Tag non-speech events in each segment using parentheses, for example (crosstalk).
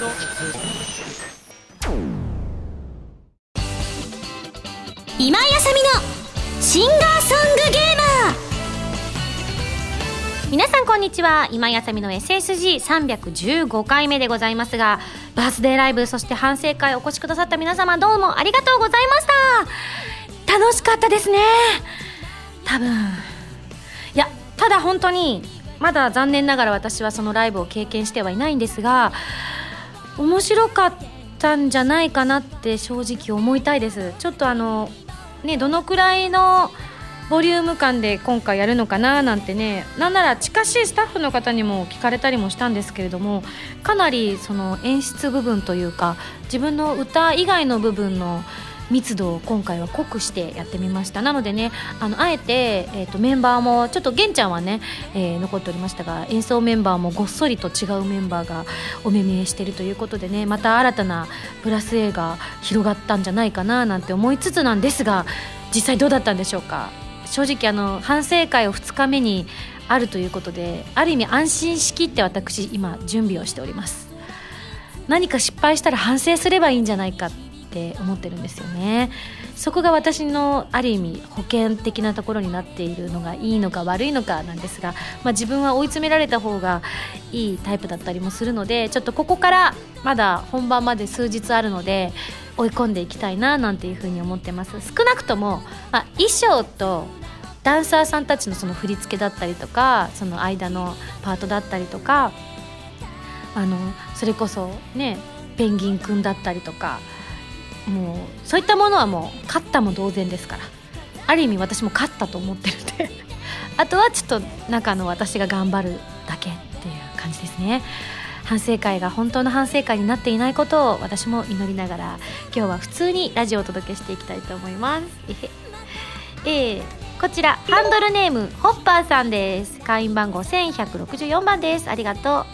今井あさみのシンガーソングゲーマー。皆さんこんにちは。今井あさみの SSG315 回目でございますがバースデーライブそして反省会お越しくださった皆様どうもありがとうございました。楽しかったですね。多分。いやただ本当にまだ残念ながら私はそのライブを経験してはいないんですが面白かったんじゃないかなって正直思いたいです。ちょっとあのねどのくらいのボリューム感で今回やるのかななんてねなんなら近しいスタッフの方にも聞かれたりもしたんですけれどもかなりその演出部分というか自分の歌以外の部分の密度を今回は濃くしてやってみました。なのでねあのあえて、えーと、メンバーもちょっと玄ちゃんはね、えー、残っておりましたが演奏メンバーもごっそりと違うメンバーがお目見えしてるということでねまた新たなプラス A が広がったんじゃないかななんて思いつつなんですが実際どうだったんでしょうか？正直あの反省会を2日目にあるということである意味安心しきって私今準備をしております。何か失敗したら反省すればいいんじゃないか。って思ってるんですよね。そこが私のある意味保険的なところになっているのがいいのか悪いのかなんですが、まあ、自分は追い詰められた方がいいタイプだったりもするのでちょっとここからまだ本番まで数日あるので追い込んでいきたいななんていうふうに思ってます。少なくとも、まあ、衣装とダンサーさんたちのその振り付けだったりとかその間のパートだったりとかあのそれこそねペンギンくんだったりとかもうそういったものはもう勝ったも同然ですから。ある意味私も勝ったと思ってるんで。(laughs) あとはちょっと中の私が頑張るだけっていう感じですね。反省会が本当の反省会になっていないことを私も祈りながら今日は普通にラジオをお届けしていきたいと思います。えー、こちらハンドルネームホッパーさんです。会員番号1164番です。ありがとう。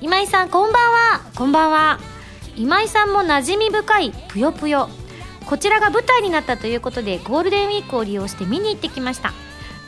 今井さんこんばんは。こんばんは。今井さんも馴染み深いぷよぷよ。こちらが舞台になったということでゴールデンウィークを利用して見に行ってきました。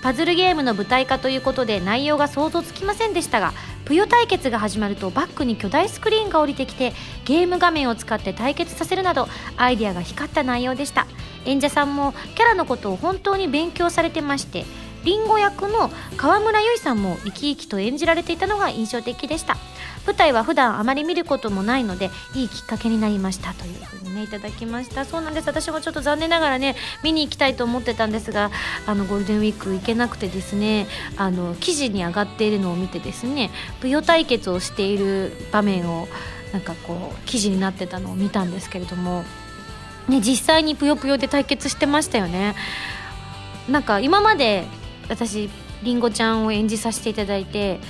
パズルゲームの舞台化ということで内容が想像つきませんでしたがぷよ対決が始まるとバックに巨大スクリーンが降りてきてゲーム画面を使って対決させるなどアイデアが光った内容でした。演者さんもキャラのことを本当に勉強されてましてリンゴ役の川村由依さんも生き生きと演じられていたのが印象的でした。舞台は普段あまり見ることもないのでいいきっかけになりましたというふうにねいただきました。そうなんです。私もちょっと残念ながらね見に行きたいと思ってたんですがあのゴールデンウィーク行けなくてですねあの記事に上がっているのを見てですね舞踊対決をしている場面をなんかこう記事になってたのを見たんですけれどもね実際にぷよぷよで対決してましたよね。なんか今まで私りんごちゃんを演じさせていただいて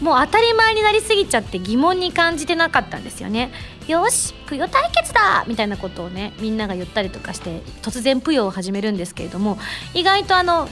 もう当たり前になりすぎちゃって疑問に感じてなかったんですよね。よしぷよ対決だみたいなことをねみんなが言ったりとかして突然ぷよを始めるんですけれども意外とあの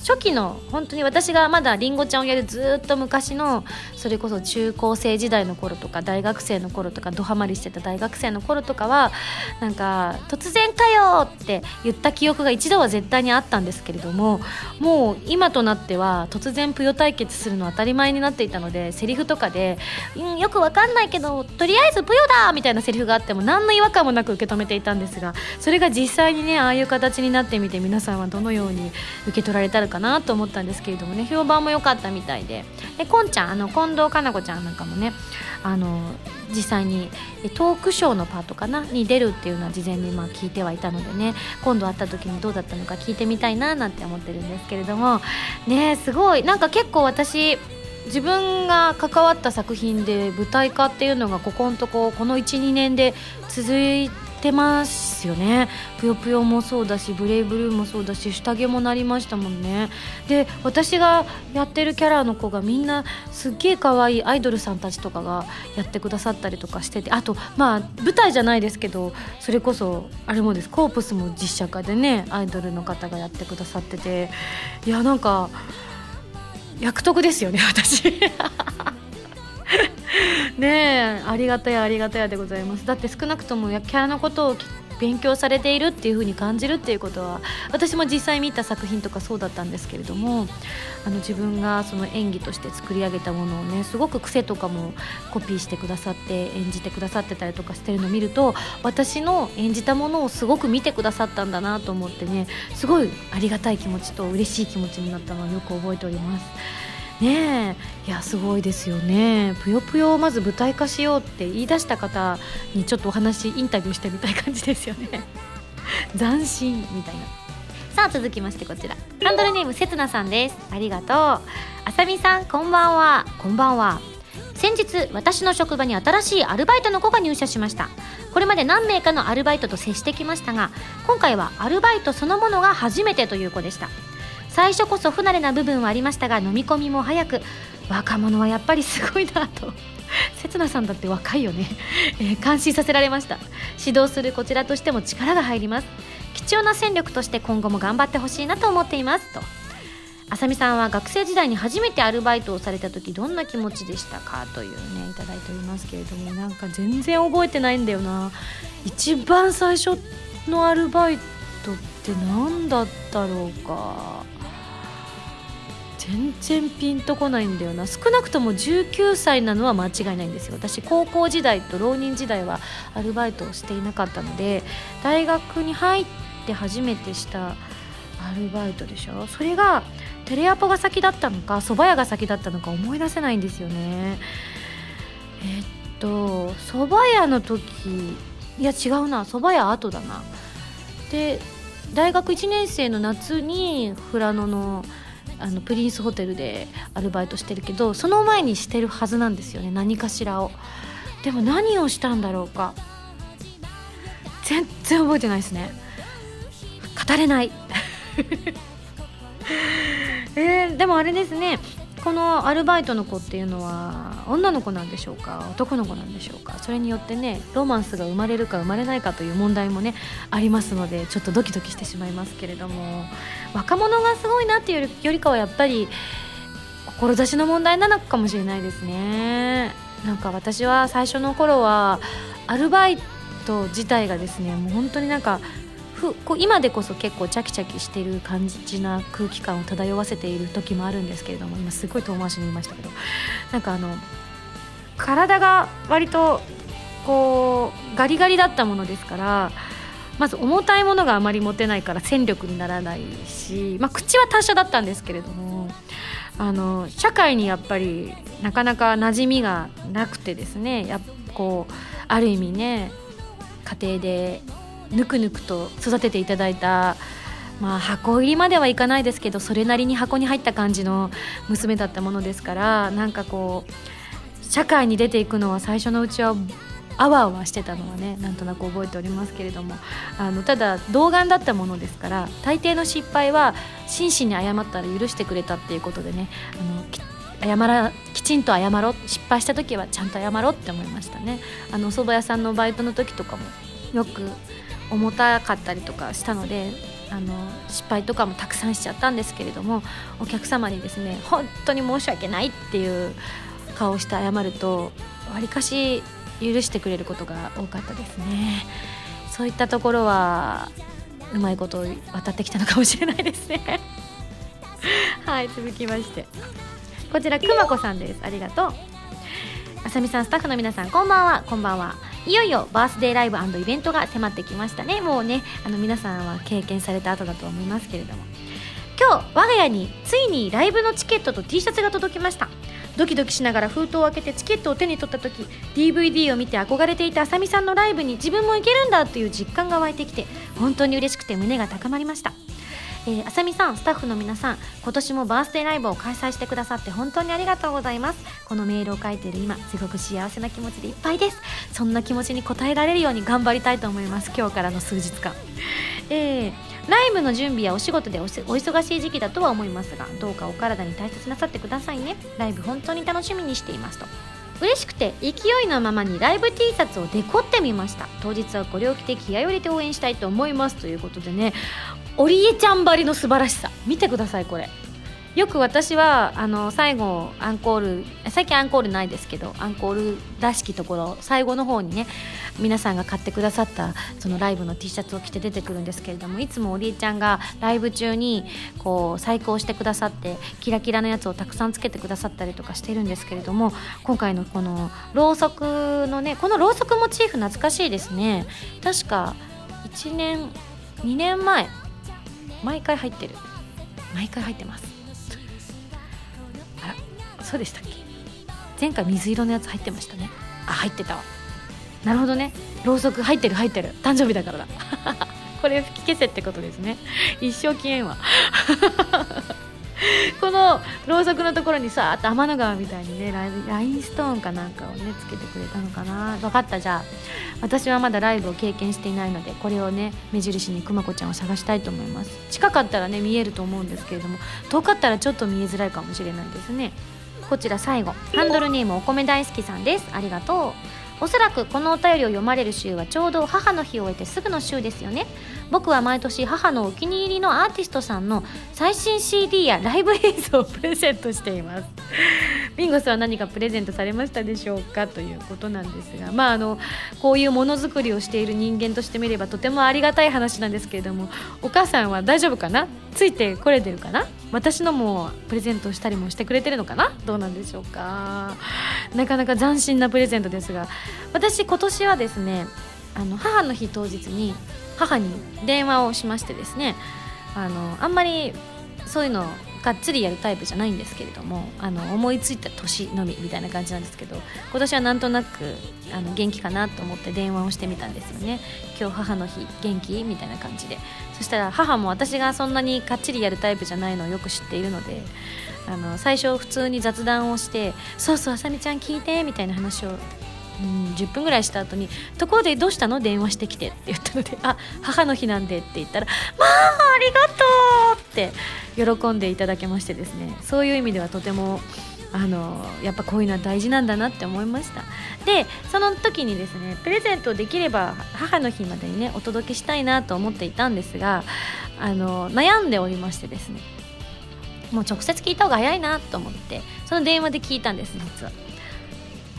初期の本当に私がまだりんごちゃんをやるずっと昔のそれこそ中高生時代の頃とか大学生の頃とかドハマりしてた大学生の頃とかはなんか「突然かよ!」って言った記憶が一度は絶対にあったんですけれどももう今となっては突然ぷよ対決するの当たり前になっていたのでセリフとかで「うんよくわかんないけどとりあえずぷよだ!」みたいなセリフがあっても何の違和感もなく受け止めていたんですがそれが実際にねああいう形になってみて皆さんはどのように受け取られたらかなと思ったんですけれどもね評判も良かったみたいで。でこんちゃんあの近藤かな子ちゃんなんかもねあの実際にトークショーのパートかなに出るっていうのは事前にまあ聞いてはいたのでね今度会った時にどうだったのか聞いてみたいななんて思ってるんですけれどもねすごい。なんか結構私自分が関わった作品で舞台化っていうのがここのとここの12年で続いててますよね。ぷよぷよもそうだしブレイブルーもそうだし下着もなりましたもんね。で私がやってるキャラの子がみんなすっげえ可愛いアイドルさんたちとかがやってくださったりとかしててあとまあ舞台じゃないですけどそれこそあれもです。コープスも実写化でねアイドルの方がやってくださってて。いやなんか役得ですよね私。ねえありがたやありがたやでございますだって少なくともキャラのことを勉強されているっていう風に感じるっていうことは私も実際見た作品とかそうだったんですけれどもあの自分がその演技として作り上げたものをねすごく癖とかもコピーしてくださって演じてくださってたりとかしてるのを見ると私の演じたものをすごく見てくださったんだなと思ってねすごいありがたい気持ちと嬉しい気持ちになったのをよく覚えております。ねえ。いやすごいですよね。ぷよぷよをまず舞台化しようって言い出した方にちょっとお話インタビューしてみたい感じですよね。(laughs) 斬新みたいな。さあ続きましてこちら。ハンドルネームせつなさんです。ありがとう。あさみさんこんばんは。こんばんは。先日私の職場に新しいアルバイトの子が入社しました。これまで何名かのアルバイトと接してきましたが今回はアルバイトそのものが初めてという子でした。最初こそ不慣れな部分はありましたが飲み込みも早く若者はやっぱりすごいなと。(laughs) 刹那さんだって若いよね、えー、感心させられました。指導するこちらとしても力が入ります。貴重な戦力として今後も頑張ってほしいなと思っています。と。あさみさんは学生時代に初めてアルバイトをされた時どんな気持ちでしたか？というねいただいておりますけれども。なんか全然覚えてないんだよな。一番最初のアルバイトって何だったろうか。全然ピンとこないんだよな。少なくとも19歳なのは間違いないんですよ。私高校時代と浪人時代はアルバイトをしていなかったので大学に入って初めてしたアルバイトでしょ。それがテレアポが先だったのか蕎麦屋が先だったのか思い出せないんですよね。えっと蕎麦屋の時いや違うな蕎麦屋後だな。で大学1年生の夏に富良野のあのプリンスホテルでアルバイトしてるけどその前にしてるはずなんですよね何かしらを。でも何をしたんだろうか。全然覚えてないですね。語れない。(laughs) えー、でもあれですね。このアルバイトの子っていうのは女の子なんでしょうか？男の子なんでしょうか？それによってねロマンスが生まれるか生まれないかという問題もねありますのでちょっとドキドキしてしまいますけれども。若者がすごいなっていうよりかはやっぱり志の問題なのかもしれないですね。なんか私は最初の頃はアルバイト自体がですねもう本当になんかふこう今でこそ結構チャキチャキしてる感じな空気感を漂わせている時もあるんですけれども今すごい遠回しに言いましたけど。なんかあの体が割とこうガリガリだったものですからまず重たいものがあまり持てないから戦力にならないし、まあ、口は達者だったんですけれどもあの社会にやっぱりなかなか馴染みがなくてですねやこうある意味ね家庭でぬくぬくと育てていただいたまあ箱入りまではいかないですけどそれなりに箱に入った感じの娘だったものですからなんかこう社会に出ていくのは最初のうちはあわあわしてたのはねなんとなく覚えておりますけれどもあのただ童顔だったものですから大抵の失敗は真摯に謝ったら許してくれたっていうことでねあの謝らきちんと謝ろう失敗した時はちゃんと謝ろうって思いましたね。あのお蕎麦屋さんのバイトの時とかもよく重たかったりとかしたのであの失敗とかもたくさんしちゃったんですけれどもお客様にですね本当に申し訳ないっていう顔をして謝るとわりかし許してくれることが多かったですね。そういったところはうまいこと渡ってきたのかもしれないですね。(laughs) はい続きまして。こちらくまこさんです。ありがとう。あさみさんスタッフの皆さんこんばんは。こんばんは。いよいよバースデーライブイベントが迫ってきましたね。もうねあの皆さんは経験された後だと思いますけれども。今日我が家についにライブのチケットと T シャツが届きました。ドキドキしながら封筒を開けてチケットを手に取った時 DVD を見て憧れていたあさみさんのライブに自分も行けるんだという実感が湧いてきて本当に嬉しくて胸が高まりました。えー、あさみさんスタッフの皆さん今年もバースデーライブを開催してくださって本当にありがとうございます。このメールを書いている今すごく幸せな気持ちでいっぱいです。そんな気持ちに応えられるように頑張りたいと思います。今日からの数日間。えー、ライブの準備やお仕事でお忙しい時期だとは思いますがどうかお体に大切なさってくださいね。ライブ本当に楽しみにしていますと。嬉しくて勢いのままにライブ T シャツをデコってみました。当日はこれを着て気合を入れて応援したいと思います。ということでね織江ちゃんばりの素晴らしさ。見てくださいこれ。よく私はあの最後アンコール最近アンコールないですけどアンコールらしきところ最後の方にね皆さんが買ってくださったそのライブの T シャツを着て出てくるんですけれどもいつもおりえちゃんがライブ中にこう細工をしてくださってキラキラのやつをたくさんつけてくださったりとかしてるんですけれども今回のこのろうそくのねこのろうそくモチーフ懐かしいですね。確か1年2年前毎回入ってる。毎回入ってます。あらそうでしたっけ？前回水色のやつ入ってましたね。あ入ってたわ。なるほどね。ろうそく入ってる入ってる。誕生日だからだ。(laughs) これ吹き消せってことですね。一生消えんわ。(laughs) このろうそくのところにさーっと天の川みたいにねラインストーンかなんかをねつけてくれたのかな。分かったじゃあ。私はまだライブを経験していないのでこれをね目印にくまこちゃんを探したいと思います。近かったらね見えると思うんですけれども遠かったらちょっと見えづらいかもしれないですね。こちら最後。ハンドルネームお米大好きさんです。ありがとう。おそらくこのお便りを読まれる週はちょうど母の日を終えてすぐの週ですよね。僕は毎年母のお気に入りのアーティストさんの最新 CD やライブ映像をプレゼントしています。ビンゴスは何かプレゼントされましたでしょうかということなんですがまああのこういうものづくりをしている人間としてみればとてもありがたい話なんですけれどもお母さんは大丈夫かな？ついてこれてるかな？私のもプレゼントしたりもしてくれてるのかな？どうなんでしょうか？なかなか斬新なプレゼントですが私今年はですねあの母の日当日に母に電話をしましてですねあのあんまりそういうのがっつりやるタイプじゃないんですけれどもあの思いついた年のみみたいな感じなんですけど今年はなんとなくあの元気かなと思って電話をしてみたんですよね。今日母の日元気？みたいな感じで。そしたら母も私がそんなにかっちりやるタイプじゃないのをよく知っているのであの最初普通に雑談をして「そうそうあさみちゃん聞いて」みたいな話をうん、10分ぐらいした後に「ところでどうしたの？電話してきて」って言ったので「あ母の日なんで」って言ったら「まあありがとう!」って喜んでいただけましてですね。そういう意味ではとてもあのやっぱこういうのは大事なんだなって思いました。でその時にですねプレゼントできれば母の日までにねお届けしたいなと思っていたんですがあの悩んでおりましてですね。もう直接聞いた方が早いなと思ってその電話で聞いたんです実は。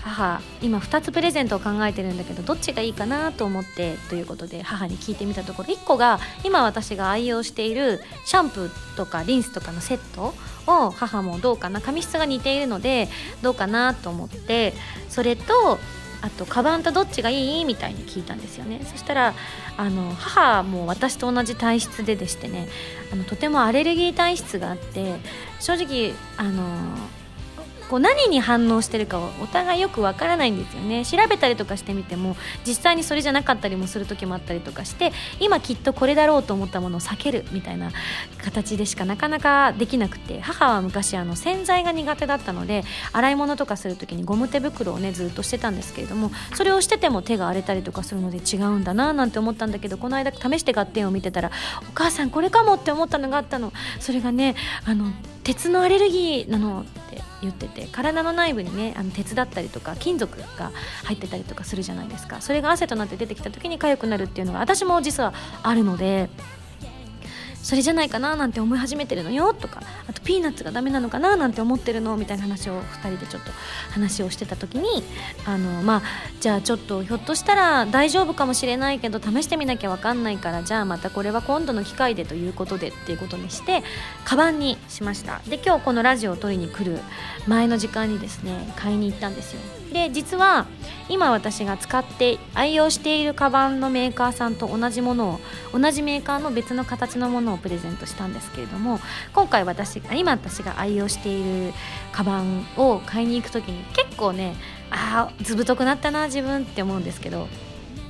母今2つプレゼントを考えてるんだけどどっちがいいかなと思ってということで母に聞いてみたところ1個が今私が愛用しているシャンプーとかリンスとかのセットを母もどうかな髪質が似ているのでどうかなと思ってそれとあとカバンとどっちがいい？みたいに聞いたんですよね。そしたらあの母も私と同じ体質ででしてねあのとてもアレルギー体質があって正直あのこう何に反応してるかをお互いよくわからないんですよね。調べたりとかしてみても実際にそれじゃなかったりもする時もあったりとかして今きっとこれだろうと思ったものを避けるみたいな形でしかなかなかできなくて母は昔あの洗剤が苦手だったので洗い物とかする時にゴム手袋をねずっとしてたんですけれどもそれをしてても手が荒れたりとかするので違うんだななんて思ったんだけどこの間試して合点を見てたらお母さんこれかもって思ったのがあったの。それがねあの鉄のアレルギーなのって言ってて体の内部にねあの鉄だったりとか金属が入ってたりとかするじゃないですか。それが汗となって出てきた時に痒くなるっていうのが私も実はあるのでそれじゃないかななんて思い始めてるのよとかあとピーナッツがダメなのかななんて思ってるのみたいな話を2人でちょっと話をしてた時にあのまあじゃあちょっとひょっとしたら大丈夫かもしれないけど試してみなきゃ分かんないからじゃあまたこれは今度の機会でということでっていうことにしてカバンにしました。で今日このラジオを取りに来る前の時間にですね買いに行ったんですよ。で実は今私が使って愛用しているカバンのメーカーさんと同じものを同じメーカーの別の形のものをプレゼントしたんですけれども今回私今私が愛用しているカバンを買いに行く時に結構ねああずぶとくなったな自分って思うんですけど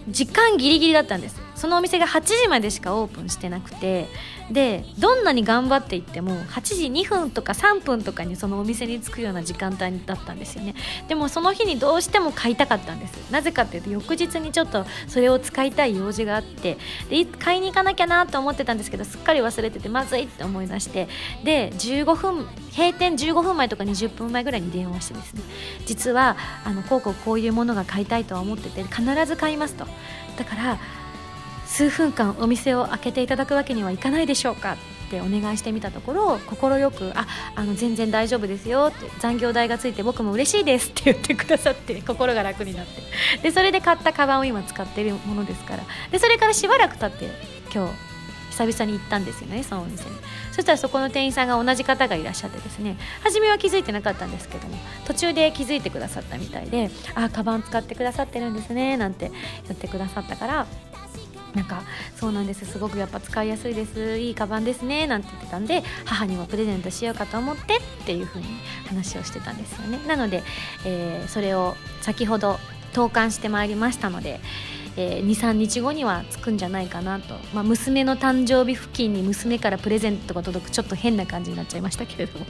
時間ギリギリだったんです。そのお店が8時までしかオープンしてなくてでどんなに頑張っていっても8時2分とか3分とかにそのお店に着くような時間帯だったんですよね。でもその日にどうしても買いたかったんです。なぜかっていうと翌日にちょっとそれを使いたい用事があってで買いに行かなきゃなと思ってたんですけどすっかり忘れててまずいって思い出してで15分閉店15分前とか20分前ぐらいに電話してですね。実はあのこうこうこういうものが買いたいとは思ってて必ず買いますと。だから数分間お店を開けていただくわけにはいかないでしょうかってお願いしてみたところ快くああの全然大丈夫ですよって残業代がついて僕も嬉しいですって言ってくださって心が楽になってでそれで買ったカバンを今使ってるものですからでそれからしばらく経って今日久々に行ったんですよねそのお店にそしたらそこの店員さんが同じ方がいらっしゃってですね初めは気づいてなかったんですけども途中で気づいてくださったみたいで「あカバン使ってくださってるんですね」なんて言ってくださったからなんかそうなんです。すごくやっぱ使いやすいです。いいカバンですね。なんて言ってたんで母にもプレゼントしようかと思ってっていう風に話をしてたんですよね。なので、えー、それを先ほど投函してまいりましたので、えー、23日後には着くんじゃないかなと、まあ、娘の誕生日付近に娘からプレゼントが届くちょっと変な感じになっちゃいましたけれども。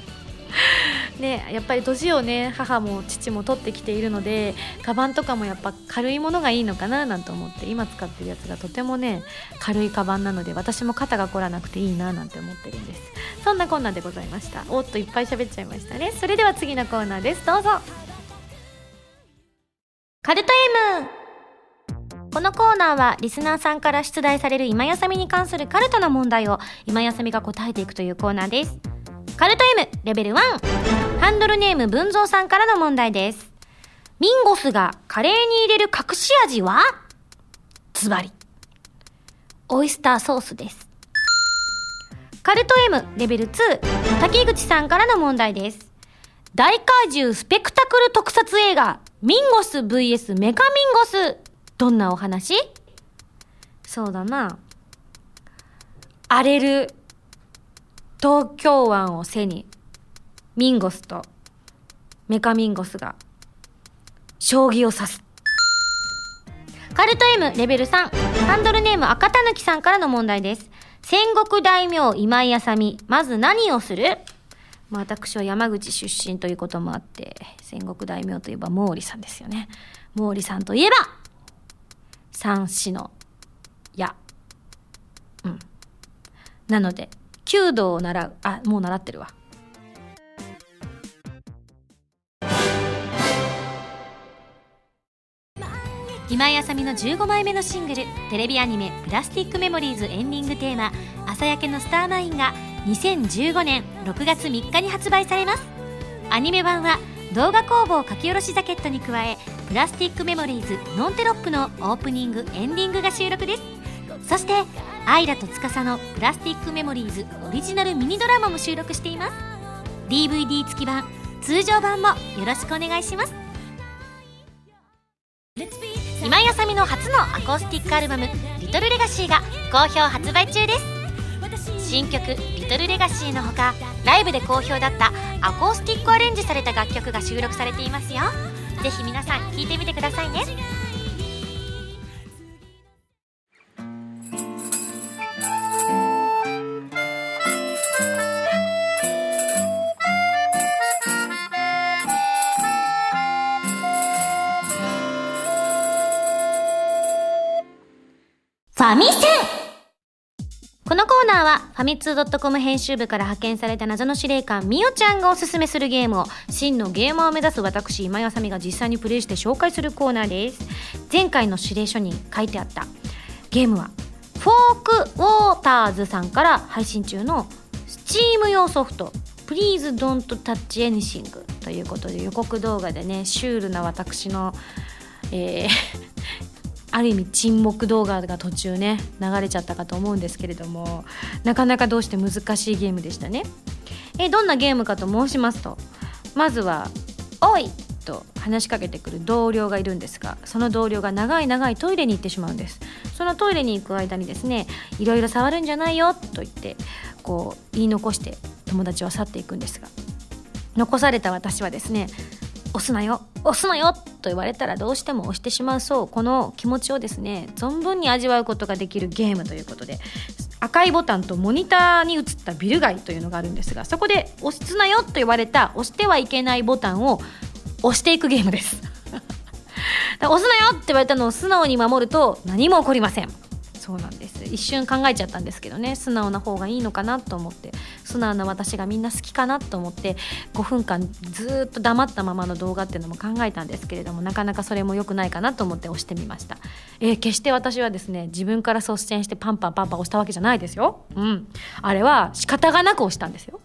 ね、やっぱり年をね母も父も取ってきているのでカバンとかもやっぱ軽いものがいいのかななんて思って今使ってるやつがとてもね軽いカバンなので私も肩が凝らなくていいななんて思ってるんです。そんなこんなでございました。おっといっぱい喋っちゃいましたね。それでは次のコーナーです。どうぞ。カルト M このコーナーはリスナーさんから出題される今やさみに関するカルトな問題を今やさみが答えていくというコーナーです。カルト M レベル1ハンドルネーム文蔵さんからの問題です。ミンゴスがカレーに入れる隠し味は？ズバリ。オイスターソースです。カルト M レベル2滝口さんからの問題です。大怪獣スペクタクル特撮映画ミンゴス VS メカミンゴスどんなお話？そうだな。荒れる東京湾を背に、ミンゴスとメカミンゴスが、将棋を指す。カルト M レベル3、ハンドルネーム赤たぬきさんからの問題です。戦国大名今井あさみ、まず何をする？まあ、私は山口出身ということもあって、戦国大名といえば毛利さんですよね。毛利さんといえば、三子の矢。うん。なので、弓道を習う。あ、もう習ってるわ。今井あさみの15枚目のシングルテレビアニメ「プラスティックメモリーズ」エンディングテーマ「朝焼けのスターマイン」が2015年6月3日に発売されますアニメ版は動画工房書き下ろしジャケットに加え「プラスティックメモリーズノンテロップ」のオープニングエンディングが収録ですそしてアイラと司のプラスティックメモリーズオリジナルミニドラマも収録しています。DVD 付き版通常版もよろしくお願いします。今井あさみの初のアコースティックアルバム「リトルレガシーが好評発売中です。新曲「リトルレガシーのほかライブで好評だったアコースティックアレンジされた楽曲が収録されていますよ。ぜひ皆さん聴いてみてくださいね。ァミセンこのコーナーはファミツー .com 編集部から派遣された謎の司令官みおちゃんがおすすめするゲームを真のゲーマーを目指す私今井あさみが実際にプレイして紹介するコーナーです。前回の指令書に書いてあったゲームはフォークウォーターズさんから配信中のスチーム用ソフト Please don't touch anything ということで予告動画でねシュールな私のえーある意味沈黙動画が途中ね流れちゃったかと思うんですけれどもなかなかどうして難しいゲームでしたねえどんなゲームかと申しますとまずは「おい!」と話しかけてくる同僚がいるんですがその同僚が長い長いトイレに行ってしまうんですそのトイレに行く間にですねいろいろ触るんじゃないよと言ってこう言い残して友達は去っていくんですが残された私はですね押すなよ押すなよと言われたらどうしても押してしまうそう。この気持ちをですね存分に味わうことができるゲームということで赤いボタンとモニターに映ったビル街というのがあるんですがそこで押すなよと言われた押してはいけないボタンを押していくゲームです。(laughs) 押すなよって言われたのを素直に守ると何も起こりません。そうなんです。一瞬考えちゃったんですけどね。素直な方がいいのかなと思って。素直な私がみんな好きかなと思って。5分間ずっと黙ったままの動画っていうのも考えたんですけれどもなかなかそれも良くないかなと思って押してみました、えー、決して私はですね自分から率先してパンパンパンパン押したわけじゃないですよ。うん。あれは仕方がなく押したんですよ。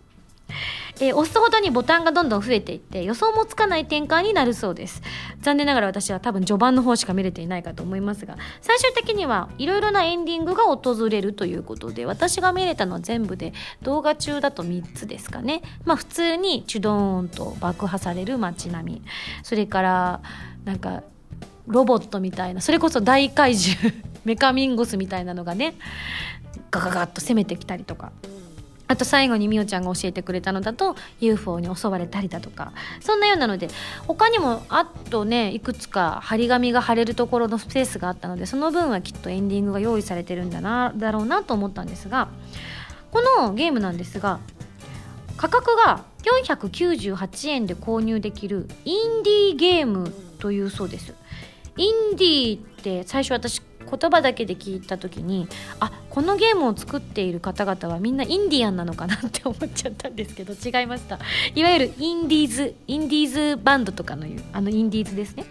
(laughs) えー、押すほどにボタンがどんどん増えていって予想もつかない展開になるそうです。残念ながら私は多分序盤の方しか見れていないかと思いますが最終的にはいろいろなエンディングが訪れるということで私が見れたのは全部で動画中だと3つですかね。まあ普通にチュドーンと爆破される街並み。それからなんかロボットみたいなそれこそ大怪獣メカミンゴスみたいなのがねガガガッと攻めてきたりとか。あと最後にみおちゃんが教えてくれたのだと UFO に襲われたりだとか。そんなようなので他にもあとねいくつか張り紙が貼れるところのスペースがあったのでその分はきっとエンディングが用意されてるんだなだろうなと思ったんですがこのゲームなんですが価格が498円で購入できるインディーゲームというそうです。インディーって最初私言葉だけで聞いた時にあこのゲームを作っている方々はみんなインディアンなのかなって思っちゃったんですけど (laughs) 違いました。いわゆるインディーズインディーズバンドとかのいうあのインディーズですね。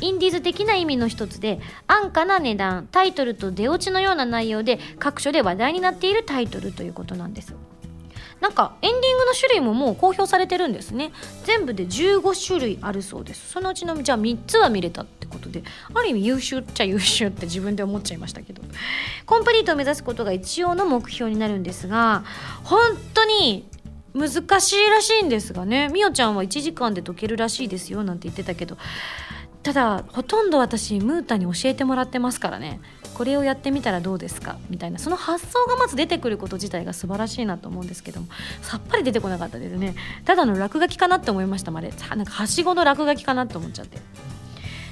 インディーズ的な意味の一つで安価な値段タイトルと出落ちのような内容で各所で話題になっているタイトルということなんです。なんかエンディングの種類ももう公表されてるんですね。全部で15種類あるそうです。そのうちのじゃあ3つは見れたってことで。ある意味優秀っちゃ優秀って自分で思っちゃいましたけど。コンプリートを目指すことが一応の目標になるんですが本当に難しいらしいんですがね。みおちゃんは1時間で解けるらしいですよなんて言ってたけど。ただほとんど私ムータに教えてもらってますからね。これをやってみたらどうですか？みたいなその発想がまず出てくること自体が素晴らしいなと思うんですけどもさっぱり出てこなかったですね。ただの落書きかなって思いましたまでなんかはしごの落書きかなって思っちゃって。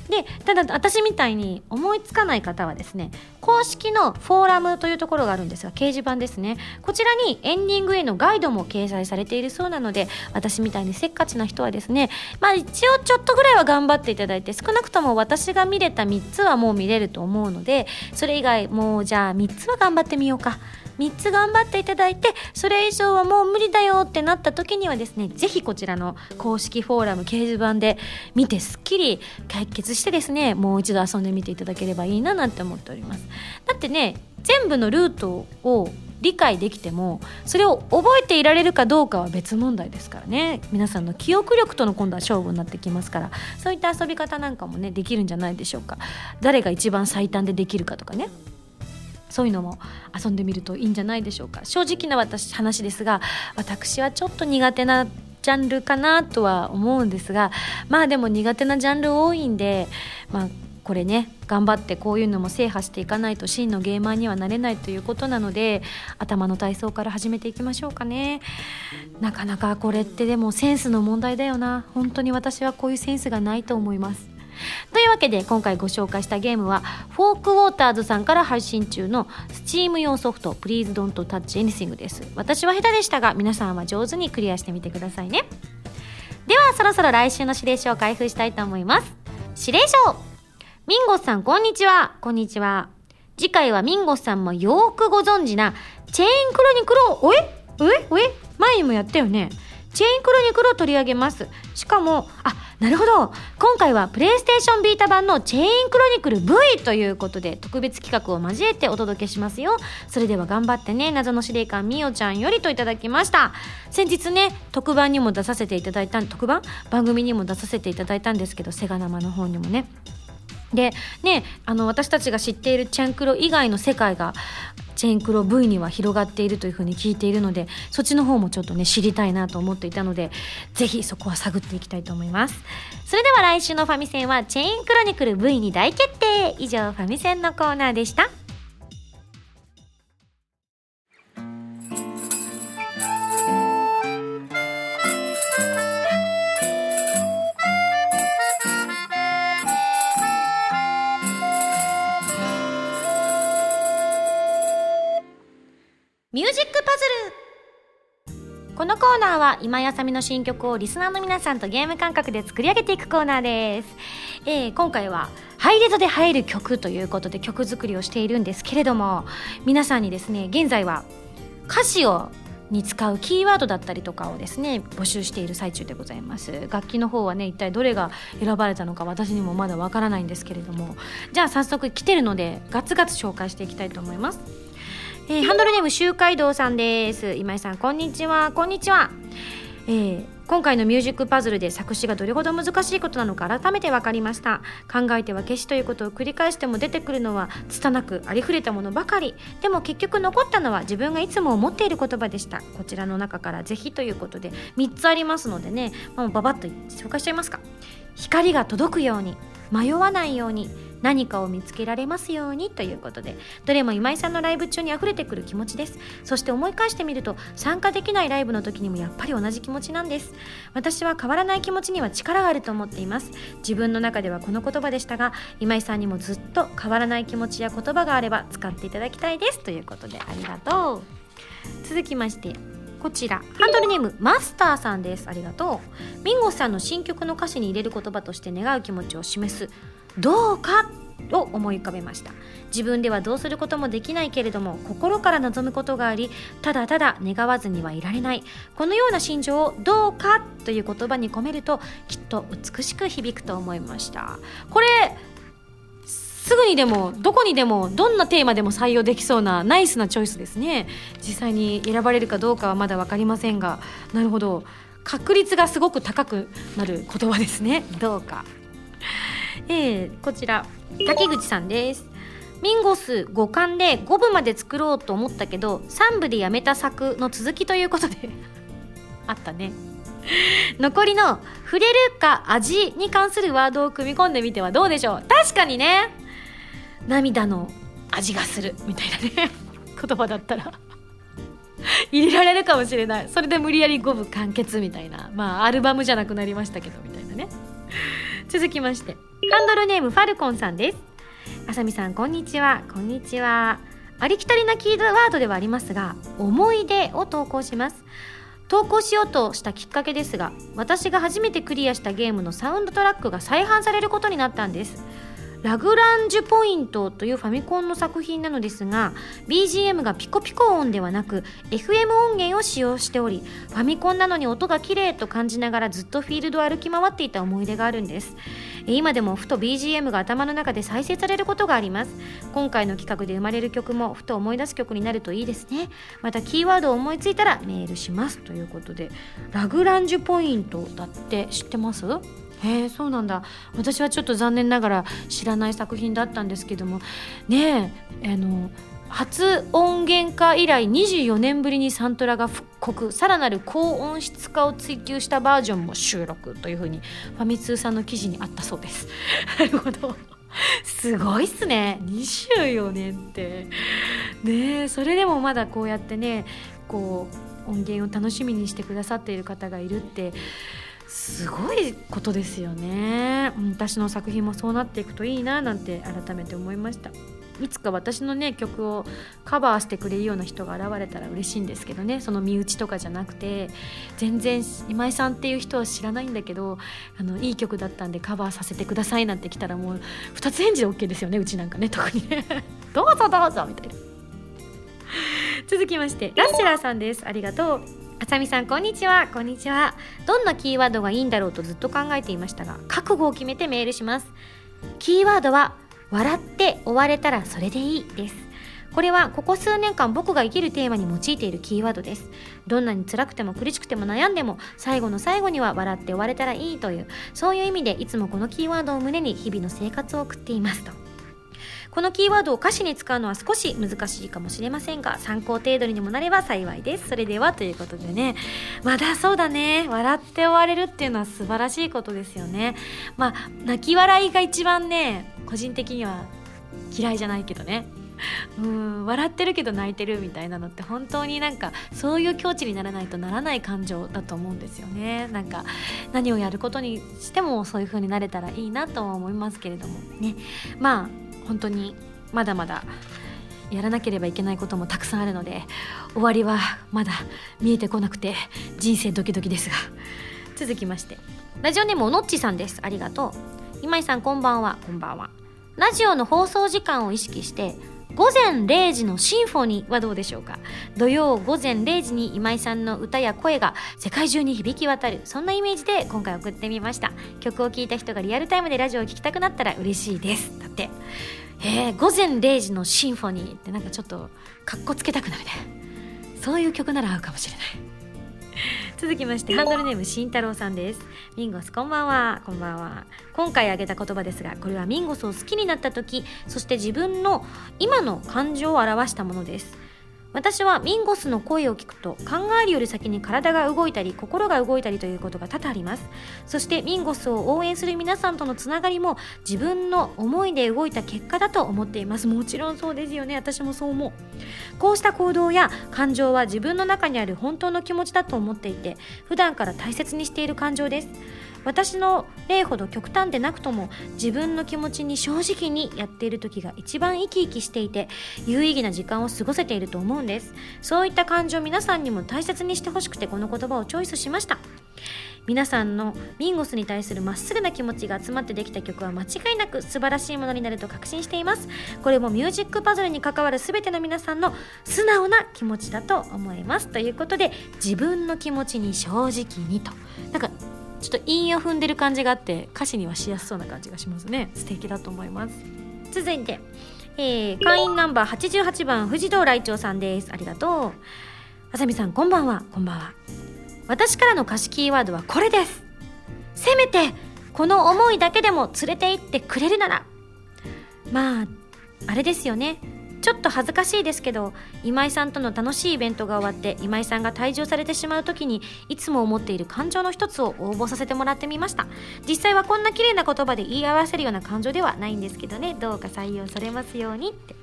でただ私みたいに思いつかない方はですね公式のフォーラムというところがあるんですが掲示板ですね。こちらにエンディングへのガイドも掲載されているそうなので私みたいにせっかちな人はですねまあ一応ちょっとぐらいは頑張っていただいて少なくとも私が見れた3つはもう見れると思うのでそれ以外もうじゃあ3つは頑張ってみようか。3つ頑張っていただいてそれ以上はもう無理だよってなった時にはですねぜひこちらの公式フォーラム掲示板で見てすっきり解決してですねもう一度遊んでみていただければいいななんて思っております。だってね全部のルートを理解できてもそれを覚えていられるかどうかは別問題ですからね。皆さんの記憶力との今度は勝負になってきますからそういった遊び方なんかもねできるんじゃないでしょうか。誰が一番最短でできるかとかね。そういうのも遊んでみるといいんじゃないでしょうか。正直な私話ですが私はちょっと苦手なジャンルかなとは思うんですがまあでも苦手なジャンル多いんでまあこれね頑張ってこういうのも制覇していかないと真のゲーマーにはなれないということなので頭の体操から始めていきましょうかね。なかなかこれってでもセンスの問題だよな。本当に私はこういうセンスがないと思います。というわけで今回ご紹介したゲームはフォークウォーターズさんから配信中の Steam 用ソフト Please Don't Touch Anything です。私は下手でしたが皆さんは上手にクリアしてみてくださいね。ではそろそろ来週の指令書を開封したいと思います。指令書。ミンゴスさんこんにちは。こんにちは。次回はミンゴスさんもよくご存知なチェーンクロニクルをおえ？おえ？おえ？前にもやったよね。チェーンクロニクルを取り上げます。しかもあなるほど。今回はプレイステーションビータ版のチェインクロニクル V ということで特別企画を交えてお届けしますよ。それでは頑張ってね謎の司令官みおちゃんよりといただきました。先日ね特番にも出させていただいた特番？番組にも出させていただいたんですけどセガ生の方にもね。でねあの私たちが知っているチェンクロ以外の世界がチェーンクロ V には広がっているというふうに聞いているのでそっちの方もちょっとね知りたいなと思っていたのでぜひそこは探っていきたいと思います。それでは来週のファミセンはチェーンクロニクル V に大決定。以上ファミセンのコーナーでした。ミュージックパズル。このコーナーは今井あさみの新曲をリスナーの皆さんとゲーム感覚で作り上げていくコーナーです、えー、今回はハイレゾで入る曲ということで曲作りをしているんですけれども皆さんにですね現在は歌詞をに使うキーワードだったりとかをですね募集している最中でございます。楽器の方はね一体どれが選ばれたのか私にもまだわからないんですけれども。じゃあ早速来てるのでガツガツ紹介していきたいと思います、えー、ハンドルネーム周海道さんです。今井さんこんにちは。こんにちは。えー、今回のミュージックパズルで作詞がどれほど難しいことなのか改めて分かりました。考えては消しということを繰り返しても出てくるのは拙くありふれたものばかり。でも結局残ったのは自分がいつも思っている言葉でした。こちらの中からぜひということで3つありますのでね、もうババッと紹介しちゃいますか。光が届くように迷わないように何かを見つけられますようにということで。どれも今井さんのライブ中に溢れてくる気持ちです。そして思い返してみると参加できないライブの時にもやっぱり同じ気持ちなんです。私は変わらない気持ちには力があると思っています。自分の中ではこの言葉でしたが今井さんにもずっと変わらない気持ちや言葉があれば使っていただきたいです。ということでありがとう。続きましてこちら。ハンドルネームマスターさんです。ありがとう。ミンゴさんの新曲の歌詞に入れる言葉として願う気持ちを示すどうかを思い浮かべました。自分ではどうすることもできないけれども心から望むことがありただただ願わずにはいられない。このような心情を「どうか」という言葉に込めるときっと美しく響くと思いました。これすぐにでもどこにでもどんなテーマでも採用できそうなナイスなチョイスですね。実際に選ばれるかどうかはまだ分かりませんが。なるほど。確率がすごく高くなる言葉ですね。どうか。えー、こちら。滝口さんです。ミンゴス5巻で5部まで作ろうと思ったけど3部でやめた作の続きということで。(laughs) あったね。残りの「触れるか味」に関するワードを組み込んでみてはどうでしょう。確かにね。涙の味がするみたいなね。(laughs) 言葉だったら。入れられるかもしれない。それで無理やり5部完結みたいな。まあアルバムじゃなくなりましたけどみたいなね。続きまして。ハンドルネームファルコンさんです。あさみさんこんにちは。こんにちは。ありきたりなキーワードではありますが思い出を投稿します。投稿しようとしたきっかけですが私が初めてクリアしたゲームのサウンドトラックが再販されることになったんです。ラグランジュポイントというファミコンの作品なのですが BGM がピコピコ音ではなく FM 音源を使用しておりファミコンなのに音が綺麗と感じながらずっとフィールドを歩き回っていた思い出があるんです。今でもふと BGM が頭の中で再生されることがあります。今回の企画で生まれる曲もふと思い出す曲になるといいですね。またキーワードを思いついたらメールしますということでラグランジュポイントだって知ってます？へえそうなんだ。私はちょっと残念ながら知らない作品だったんですけども。ねえあの初音源化以来24年ぶりにサントラが復刻。さらなる高音質化を追求したバージョンも収録というふうにファミ通さんの記事にあったそうです。なるほど。すごいっすね。24年って。ねそれでもまだこうやってねこう音源を楽しみにしてくださっている方がいるって。すごいことですよね。私の作品もそうなっていくといいななんて改めて思いました。いつか私のね曲をカバーしてくれるような人が現れたら嬉しいんですけどね。その身内とかじゃなくて全然今井さんっていう人は知らないんだけどあのいい曲だったんでカバーさせてくださいなんて来たらもう2つ返事で OK ですよねうちなんかね特にね。(laughs) どうぞどうぞみたいな。続きましてラッシュラーさんです。ありがとう。あさみさんこんにちは。こんにちは。どんなキーワードがいいんだろうとずっと考えていましたが覚悟を決めてメールします。キーワードは笑って終われたらそれでいいです。これはここ数年間僕が生きるテーマに用いているキーワードです。どんなに辛くても苦しくても悩んでも最後の最後には笑って終われたらいいというそういう意味でいつもこのキーワードを胸に日々の生活を送っていますと。このキーワードを歌詞に使うのは少し難しいかもしれませんが参考程度にもなれば幸いです。それではということでね。まだそうだね。笑って終われるっていうのは素晴らしいことですよね。まあ泣き笑いが一番ね個人的には嫌いじゃないけどね。うん笑ってるけど泣いてるみたいなのって本当になんかそういう境地にならないとならない感情だと思うんですよね。なんか何をやることにしてもそういう風になれたらいいなとは思いますけれどもね。まあ本当にまだまだやらなければいけないこともたくさんあるので終わりはまだ見えてこなくて人生ドキドキですが。続きましてラジオネームおのっちさんです。ありがとう。今井さんこんばんは。こんばんは。ラジオの放送時間を意識して午前0時のシンフォニーはどうでしょうか？土曜午前0時に今井さんの歌や声が世界中に響き渡る。そんなイメージで今回送ってみました。曲を聴いた人がリアルタイムでラジオを聴きたくなったら嬉しいです。だって。えー、午前0時のシンフォニーってなんかちょっとかっこつけたくなるね。そういう曲なら合うかもしれない。(laughs) 続きましてハンドルネーム慎太郎さんです。ミンゴスこんばんは。こんばんは。今回挙げた言葉ですがこれはミンゴスを好きになった時そして自分の今の感情を表したものです。私はミンゴスの声を聞くと考えるより先に体が動いたり心が動いたりということが多々あります。そしてミンゴスを応援する皆さんとのつながりも自分の思いで動いた結果だと思っています。もちろんそうですよね。私もそう思う。こうした行動や感情は自分の中にある本当の気持ちだと思っていて普段から大切にしている感情です。私の例ほど極端でなくとも自分の気持ちに正直にやっている時が一番生き生きしていて有意義な時間を過ごせていると思うんです。そういった感情を皆さんにも大切にしてほしくてこの言葉をチョイスしました。皆さんのミンゴスに対するまっすぐな気持ちが集まってできた曲は間違いなく素晴らしいものになると確信しています。これもミュージックパズルに関わる全ての皆さんの素直な気持ちだと思います。ということで自分の気持ちに正直にと。なんかちょっと韻を踏んでる感じがあって歌詞にはしやすそうな感じがしますね。素敵だと思います。続いて、えー、会員ナンバー88番藤堂来長さんです。ありがとう。あさみさんこんばんは。こんばんは。私からの歌詞キーワードはこれです。せめてこの思いだけでも連れて行ってくれるなら。まああれですよねちょっと恥ずかしいですけど今井さんとの楽しいイベントが終わって今井さんが退場されてしまう時にいつも思っている感情の一つを応募させてもらってみました。実際はこんな綺麗な言葉で言い合わせるような感情ではないんですけどね。どうか採用されますようにって。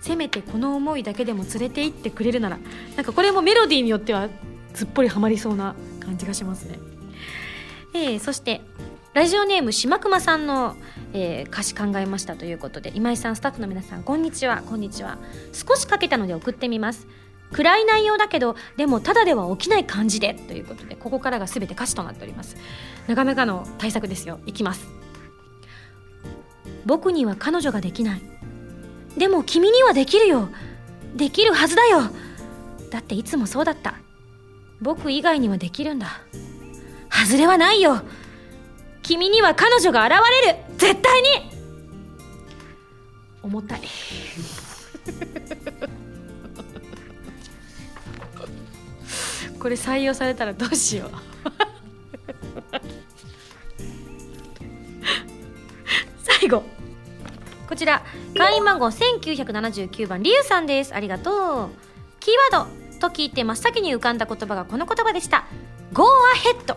せめてこの思いだけでも連れて行ってくれるならなんかこれもメロディーによってはすっぽりはまりそうな感じがしますね。えー、そしてラジオネームしまくまさんの、えー、歌詞考えましたということで今井さんスタッフの皆さんこんにちは。こんにちは。少しかけたので送ってみます。暗い内容だけどでもただでは起きない感じでということでここからが全て歌詞となっております。なかなかの対策ですよ。いきます。僕には彼女ができない。でも君にはできるよ。できるはずだよ。だっていつもそうだった。僕以外にはできるんだ。外れはないよ。君には彼女が現れる。絶対に。重たい。これ採用されたらどうしよう。最後。こちら。会員番号1979番リュウさんです。ありがとう。キーワード。と聞いて真っ先に浮かんだ言葉がこの言葉でした。Go ahead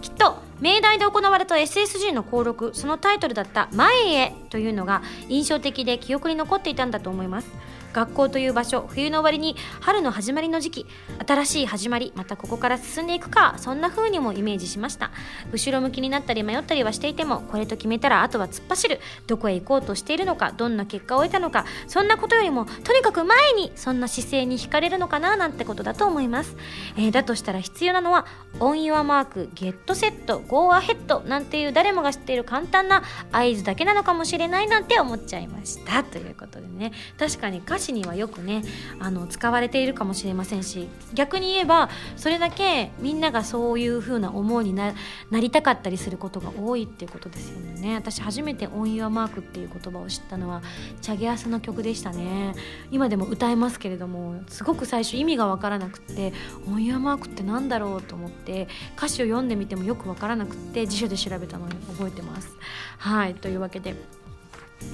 きっと命題で行われた SSG の登録そのタイトルだった「前へ」というのが印象的で記憶に残っていたんだと思います。学校という場所冬の終わりに春の始まりの時期新しい始まりまたここから進んでいくかそんな風にもイメージしました。後ろ向きになったり迷ったりはしていてもこれと決めたらあとは突っ走る。どこへ行こうとしているのかどんな結果を得たのかそんなことよりもとにかく前にそんな姿勢に惹かれるのかななんてことだと思います、えー、だとしたら必要なのは On your mark, get set, go ahead なんていう誰もが知っている簡単な合図だけなのかもしれないなんて思っちゃいました。ということでね。確かに歌詞にはよくねあの使われているかもしれませんし逆に言えばそれだけみんながそういう風な思いになりたかったりすることが多いっていうことですよね。私初めて「オン・ユア・マーク」っていう言葉を知ったのはチャゲアスの曲でしたね。今でも歌えますけれどもすごく最初意味が分からなくって「オン・ユア・マーク」って何だろうと思って歌詞を読んでみてもよく分からなくって辞書で調べたのに覚えてます。はいというわけで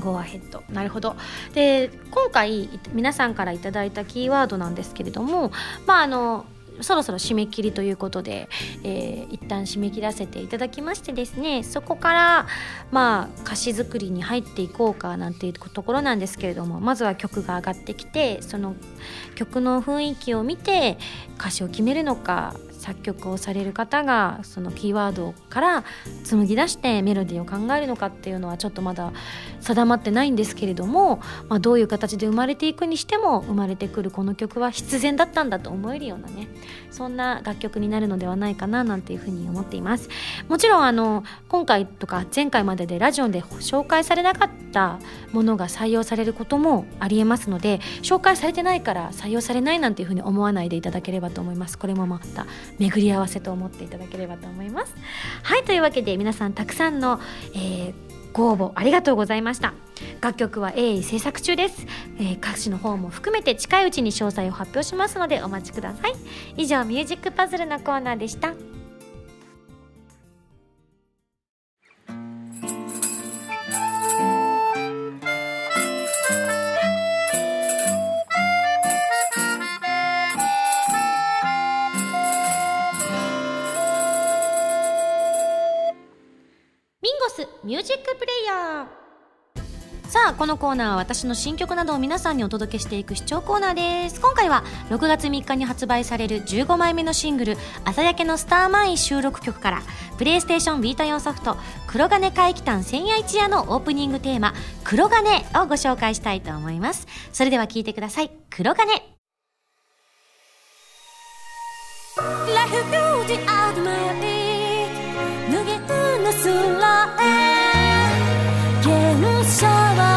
ゴアヘッドなるほど。で今回皆さんから頂いたキーワードなんですけれどもまああのそろそろ締め切りということで、えー、一旦締め切らせていただきましてですねそこからまあ歌詞作りに入っていこうかなんていうところなんですけれどもまずは曲が上がってきてその曲の雰囲気を見て歌詞を決めるのか作曲をされる方がそのキーワードから紡ぎ出してメロディーを考えるのかっていうのはちょっとまだ定まってないんですけれども、まあ、どういう形で生まれていくにしても生まれてくるこの曲は必然だったんだと思えるようなねそんな楽曲になるのではないかななんていうふうに思っています。もちろんあの今回とか前回まででラジオで紹介されなかったものが採用されることもありえますので紹介されてないから採用されないなんていうふうに思わないでいただければと思います。これもまた巡り合わせと思っていただければと思います。はいというわけで皆さんたくさんの、えーご応募ありがとうございました。楽曲は鋭意制作中です、えー、歌詞の方も含めて近いうちに詳細を発表しますのでお待ちください。以上ミュージックパズルのコーナーでした。ミュージックプレイヤー。さあこのコーナーは私の新曲などを皆さんにお届けしていく視聴コーナーです。今回は6月3日に発売される15枚目のシングル「朝焼けのスターマイン」収録曲からプレイステーションビート用ソフト「黒金怪奇譚千夜一夜」のオープニングテーマ「黒金」をご紹介したいと思います。それでは聴いてください「黒金」Life goes out my way 無限の空 So.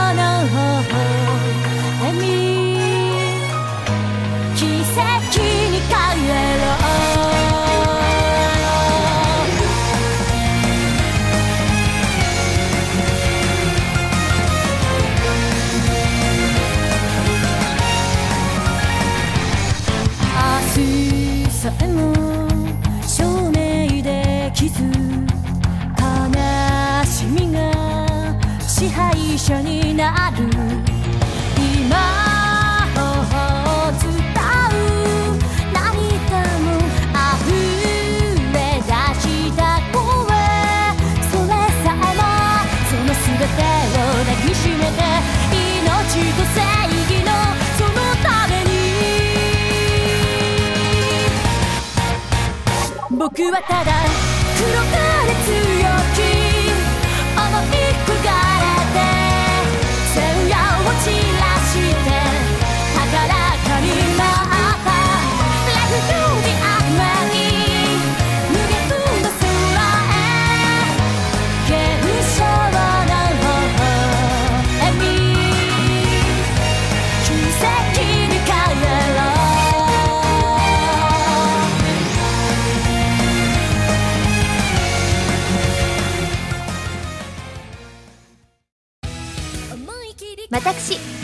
僕はただ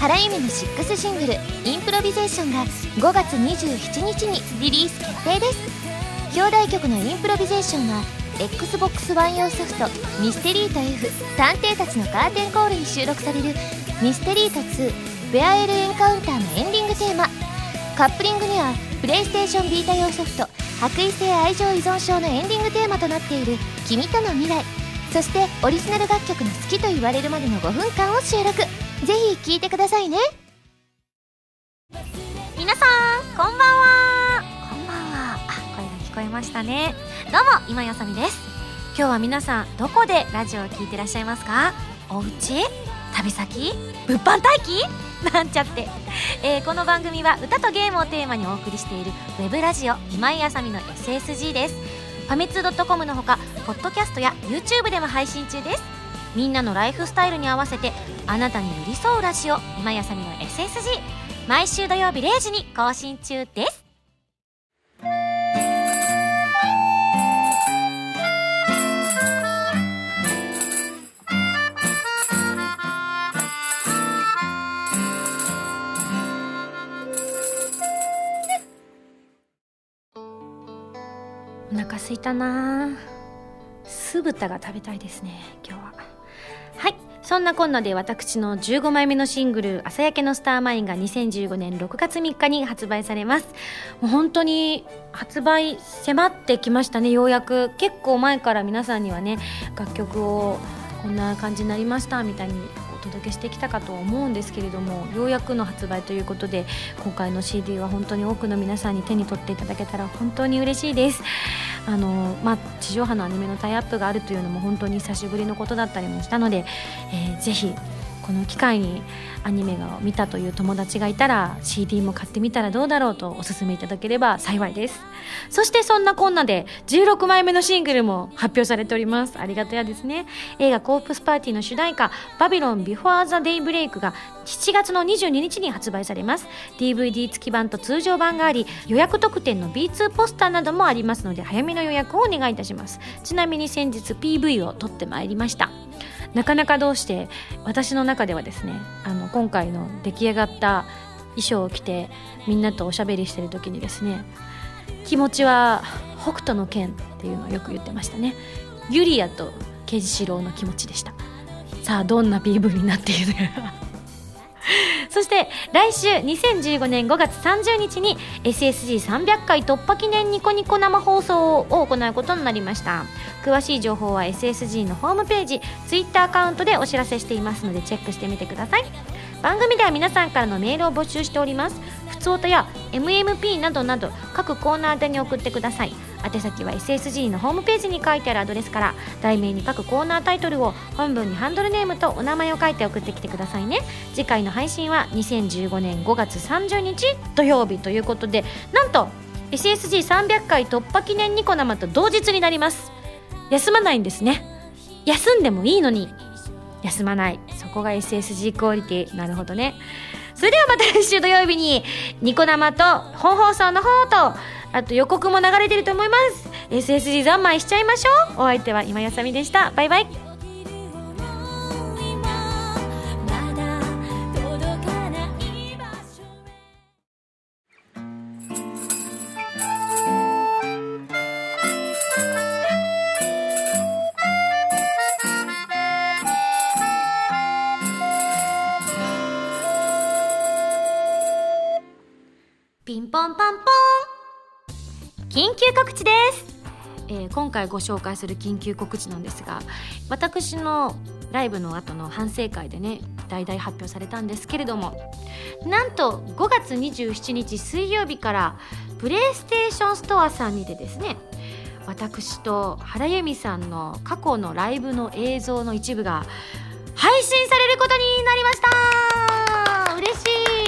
原由実の6シングル「Improvisation」が5月27日にリリース決定です。兄弟曲の「Improvisation」は XBOX One 用ソフト「ミステリート F 探偵たちのカーテンコール」に収録される「ミステリート2ベアエルエンカウンター」のエンディングテーマ。カップリングには PlayStation Vita 用ソフト「白衣性愛情依存症」のエンディングテーマとなっている「君との未来」そしてオリジナル楽曲の好きと言われるまでの5分間を収録。ぜひ聴いてくださいね。皆さんこんばんは。こんばんは。あ声が聞こえましたね。どうも今やさみです。今日は皆さんどこでラジオを聴いてらっしゃいますか？おうち旅先？物販待機？なんちゃって、えー、この番組は歌とゲームをテーマにお送りしているウェブラジオ今井あさみの SSG です。ファミツー .com のほかポッドキャストや YouTube でも配信中です。みんなのライフスタイルに合わせてあなたに寄り添うラジオ。今やさみの SSG 毎週土曜日0時に更新中です。お腹すいたな。酢豚が食べたいですね今日。そんなこんなで私の15枚目のシングル「朝焼けのスターマイン」が2015年6月3日に発売されます。もう本当に発売迫ってきましたね。ようやく。結構前から皆さんにはね楽曲をこんな感じになりましたみたいに届けしてきたかと思うんですけれどもようやくの発売ということで今回の CD は本当に多くの皆さんに手に取っていただけたら本当に嬉しいです。あの、まあ、地上波のアニメのタイアップがあるというのも本当に久しぶりのことだったりもしたので、えー、ぜひこの機会にアニメが見たという友達がいたら CD も買ってみたらどうだろうとお勧めいただければ幸いです。そしてそんなこんなで16枚目のシングルも発表されております。ありがたやですね。映画コープスパーティーの主題歌バビロンビフォーザデイブレイクが7月の22日に発売されます。DVD 付き版と通常版があり予約特典の B2 ポスターなどもありますので早めの予約をお願いいたします。ちなみに先日 PV を撮ってまいりました。なかなかどうして私の中ではですねあの今回の出来上がった衣装を着てみんなとおしゃべりしてる時にですね気持ちは北斗の剣っていうのをよく言ってましたね。ユリアとケンシロウの気持ちでした。さあどんな PV になっているのか。そして来週2015年5月30日に SSG300 回突破記念ニコニコ生放送を行うことになりました。詳しい情報は SSG のホームページ Twitter アカウントでお知らせしていますのでチェックしてみてください。番組では皆さんからのメールを募集しております。ふつおたや MMP などなど各コーナー宛に送ってください。宛先は SSG のホームページに書いてあるアドレスから題名に各コーナータイトルを本文にハンドルネームとお名前を書いて送ってきてくださいね。次回の配信は2015年5月30日土曜日ということでなんと SSG300 回突破記念ニコ生と同日になります。休まないんですね。休んでもいいのに。休まない。そこが SSG クオリティ。なるほどね。それではまた来週土曜日にニコ生と本放送の方とあと予告も流れてると思います。SSG 三昧しちゃいましょう。お相手は今やさみでした。バイバイ。ピンポンパンポン。緊急告知です、えー、今回ご紹介する緊急告知なんですが私のライブの後の反省会でね大々発表されたんですけれどもなんと5月27日水曜日からプレイステーションストアさんにてですね私と原由美さんの過去のライブの映像の一部が配信されることになりました。嬉しい。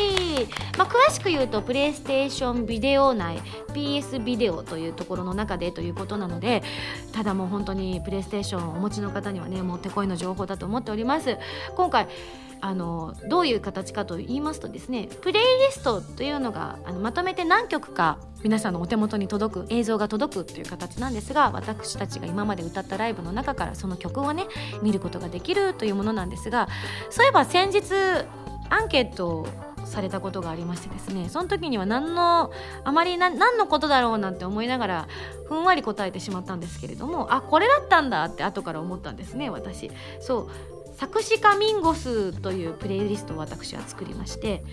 まあ、詳しく言うとプレイステーションビデオ内 PS ビデオというところの中でということなのでただもう本当にプレイステーションをお持ちの方にはねもってこいの情報だと思っております。今回あのどういう形かと言いますとですねプレイリストというのがあのまとめて何曲か皆さんのお手元に届く映像が届くという形なんですが私たちが今まで歌ったライブの中からその曲をね見ることができるというものなんですがそういえば先日アンケートをされたことがありましてですねその時には何のあまり何のことだろうなんて思いながらふんわり答えてしまったんですけれどもあこれだったんだって後から思ったんですね私。そう。作詞家ミンゴスというプレイリストを私は作りまして、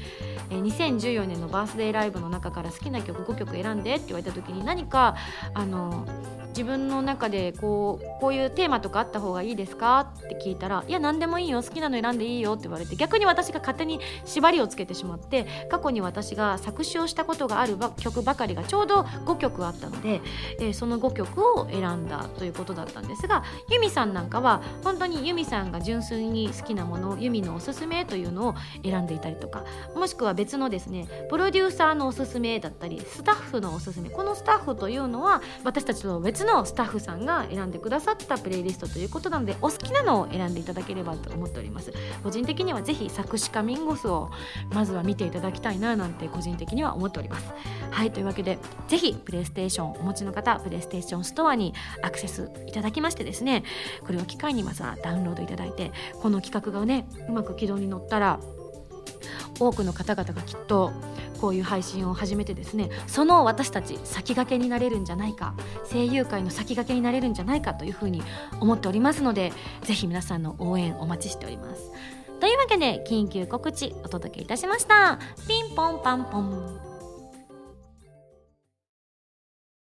え2014年のバースデーライブの中から好きな曲5曲選んでって言われた時に何かあの自分の中でこうこういうテーマとかあった方がいいですかって聞いたらいや何でもいいよ好きなの選んでいいよって言われて逆に私が勝手に縛りをつけてしまって過去に私が作詞をしたことがある曲ばかりがちょうど5曲あったので、えー、その5曲を選んだということだったんですがユミさんなんかは本当にユミさんが純粋粋に好きなものユミのおすすめというのを選んでいたりとかもしくは別のですねプロデューサーのおすすめだったりスタッフのおすすめこのスタッフというのは私たちと別のスタッフさんが選んでくださったプレイリストということなのでお好きなのを選んでいただければと思っております。個人的にはぜひ作詞家ミンゴスをまずは見ていただきたいななんて個人的には思っております。はいというわけでぜひプレイステーションお持ちの方プレイステーションストアにアクセスいただきましてですねこれを機会にまずはダウンロードいただいてこの企画がねうまく軌道に乗ったら多くの方々がきっとこういう配信を始めてですねその私たち先駆けになれるんじゃないか声優界の先駆けになれるんじゃないかというふうに思っておりますのでぜひ皆さんの応援お待ちしております。というわけで緊急告知お届けいたしました。ピンポンパンポン。